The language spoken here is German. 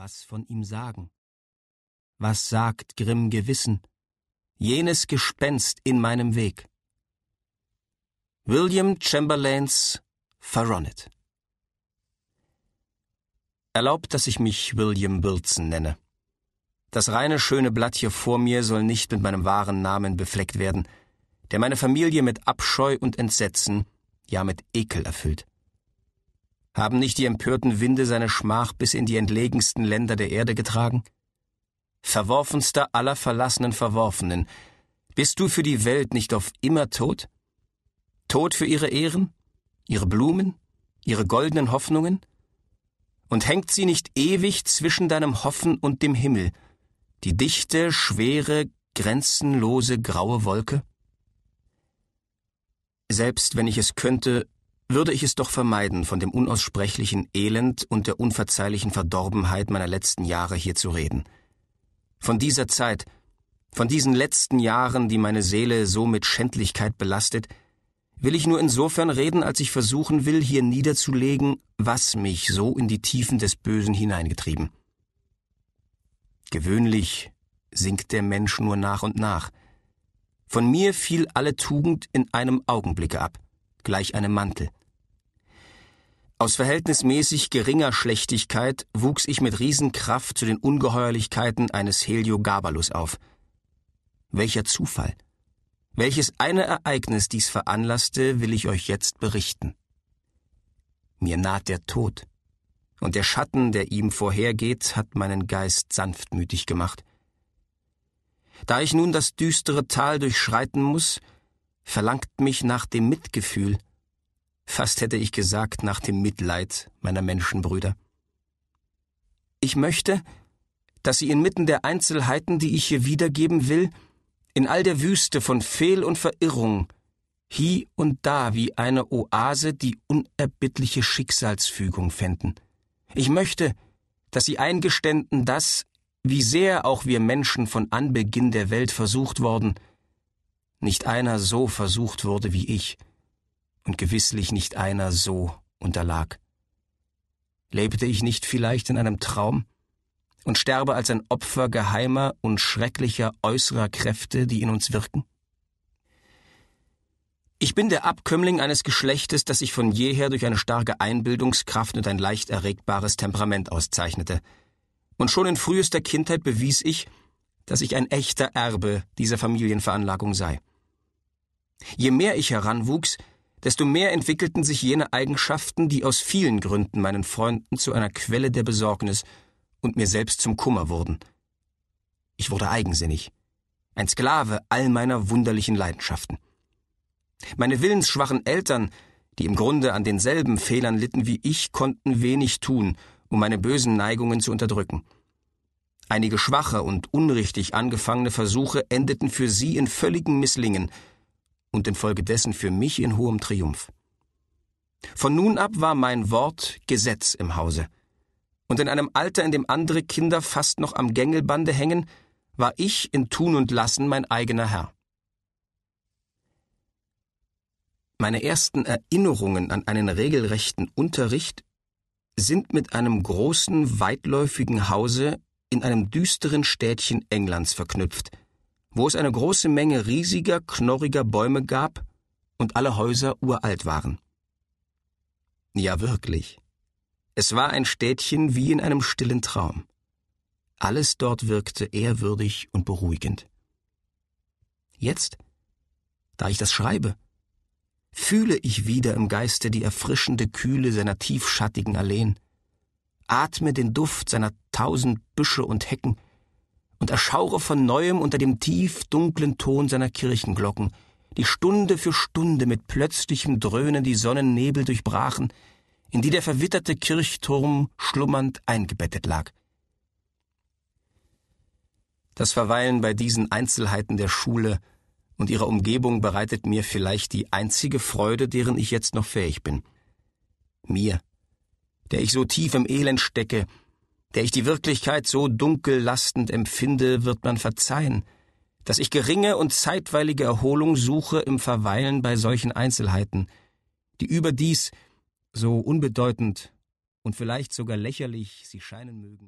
Was von ihm sagen? Was sagt grimm Gewissen? Jenes Gespenst in meinem Weg. William Chamberlains Verronnet. Erlaubt, dass ich mich William Wilson nenne. Das reine, schöne Blatt hier vor mir soll nicht mit meinem wahren Namen befleckt werden, der meine Familie mit Abscheu und Entsetzen, ja mit Ekel erfüllt. Haben nicht die empörten Winde seine Schmach bis in die entlegensten Länder der Erde getragen? Verworfenster aller verlassenen Verworfenen, bist du für die Welt nicht auf immer tot? Tot für ihre Ehren, ihre Blumen, ihre goldenen Hoffnungen? Und hängt sie nicht ewig zwischen deinem Hoffen und dem Himmel, die dichte, schwere, grenzenlose graue Wolke? Selbst wenn ich es könnte, würde ich es doch vermeiden, von dem unaussprechlichen Elend und der unverzeihlichen Verdorbenheit meiner letzten Jahre hier zu reden. Von dieser Zeit, von diesen letzten Jahren, die meine Seele so mit Schändlichkeit belastet, will ich nur insofern reden, als ich versuchen will, hier niederzulegen, was mich so in die Tiefen des Bösen hineingetrieben. Gewöhnlich sinkt der Mensch nur nach und nach. Von mir fiel alle Tugend in einem Augenblicke ab, gleich einem Mantel. Aus verhältnismäßig geringer Schlechtigkeit wuchs ich mit Riesenkraft zu den Ungeheuerlichkeiten eines Heliogabalus auf. Welcher Zufall! Welches eine Ereignis dies veranlasste, will ich euch jetzt berichten. Mir naht der Tod, und der Schatten, der ihm vorhergeht, hat meinen Geist sanftmütig gemacht. Da ich nun das düstere Tal durchschreiten muss, verlangt mich nach dem Mitgefühl, fast hätte ich gesagt nach dem Mitleid meiner Menschenbrüder. Ich möchte, dass sie inmitten der Einzelheiten, die ich hier wiedergeben will, in all der Wüste von Fehl und Verirrung, hie und da wie eine Oase die unerbittliche Schicksalsfügung fänden. Ich möchte, dass sie eingeständen, dass, wie sehr auch wir Menschen von Anbeginn der Welt versucht worden, nicht einer so versucht wurde wie ich, und gewisslich nicht einer so unterlag. Lebte ich nicht vielleicht in einem Traum? und sterbe als ein Opfer geheimer und schrecklicher äußerer Kräfte, die in uns wirken? Ich bin der Abkömmling eines Geschlechtes, das sich von jeher durch eine starke Einbildungskraft und ein leicht erregbares Temperament auszeichnete. Und schon in frühester Kindheit bewies ich, dass ich ein echter Erbe dieser Familienveranlagung sei. Je mehr ich heranwuchs, desto mehr entwickelten sich jene Eigenschaften, die aus vielen Gründen meinen Freunden zu einer Quelle der Besorgnis und mir selbst zum Kummer wurden. Ich wurde eigensinnig, ein Sklave all meiner wunderlichen Leidenschaften. Meine willensschwachen Eltern, die im Grunde an denselben Fehlern litten wie ich, konnten wenig tun, um meine bösen Neigungen zu unterdrücken. Einige schwache und unrichtig angefangene Versuche endeten für sie in völligem Misslingen und infolgedessen für mich in hohem Triumph. Von nun ab war mein Wort Gesetz im Hause und in einem Alter, in dem andere Kinder fast noch am Gängelbande hängen, war ich in Tun und Lassen mein eigener Herr. Meine ersten Erinnerungen an einen regelrechten Unterricht sind mit einem großen, weitläufigen Hause in einem düsteren Städtchen Englands verknüpft, wo es eine große Menge riesiger, knorriger Bäume gab und alle Häuser uralt waren. Ja, wirklich. Es war ein Städtchen wie in einem stillen Traum. Alles dort wirkte ehrwürdig und beruhigend. Jetzt, da ich das schreibe, fühle ich wieder im Geiste die erfrischende Kühle seiner tiefschattigen Alleen, atme den Duft seiner tausend Büsche und Hecken und erschaure von neuem unter dem tief dunklen Ton seiner Kirchenglocken, die Stunde für Stunde mit plötzlichem Dröhnen die Sonnennebel durchbrachen, in die der verwitterte Kirchturm schlummernd eingebettet lag. Das Verweilen bei diesen Einzelheiten der Schule und ihrer Umgebung bereitet mir vielleicht die einzige Freude, deren ich jetzt noch fähig bin. Mir, der ich so tief im Elend stecke, der ich die Wirklichkeit so dunkel lastend empfinde, wird man verzeihen, dass ich geringe und zeitweilige Erholung suche im Verweilen bei solchen Einzelheiten, die überdies so unbedeutend und vielleicht sogar lächerlich sie scheinen mögen.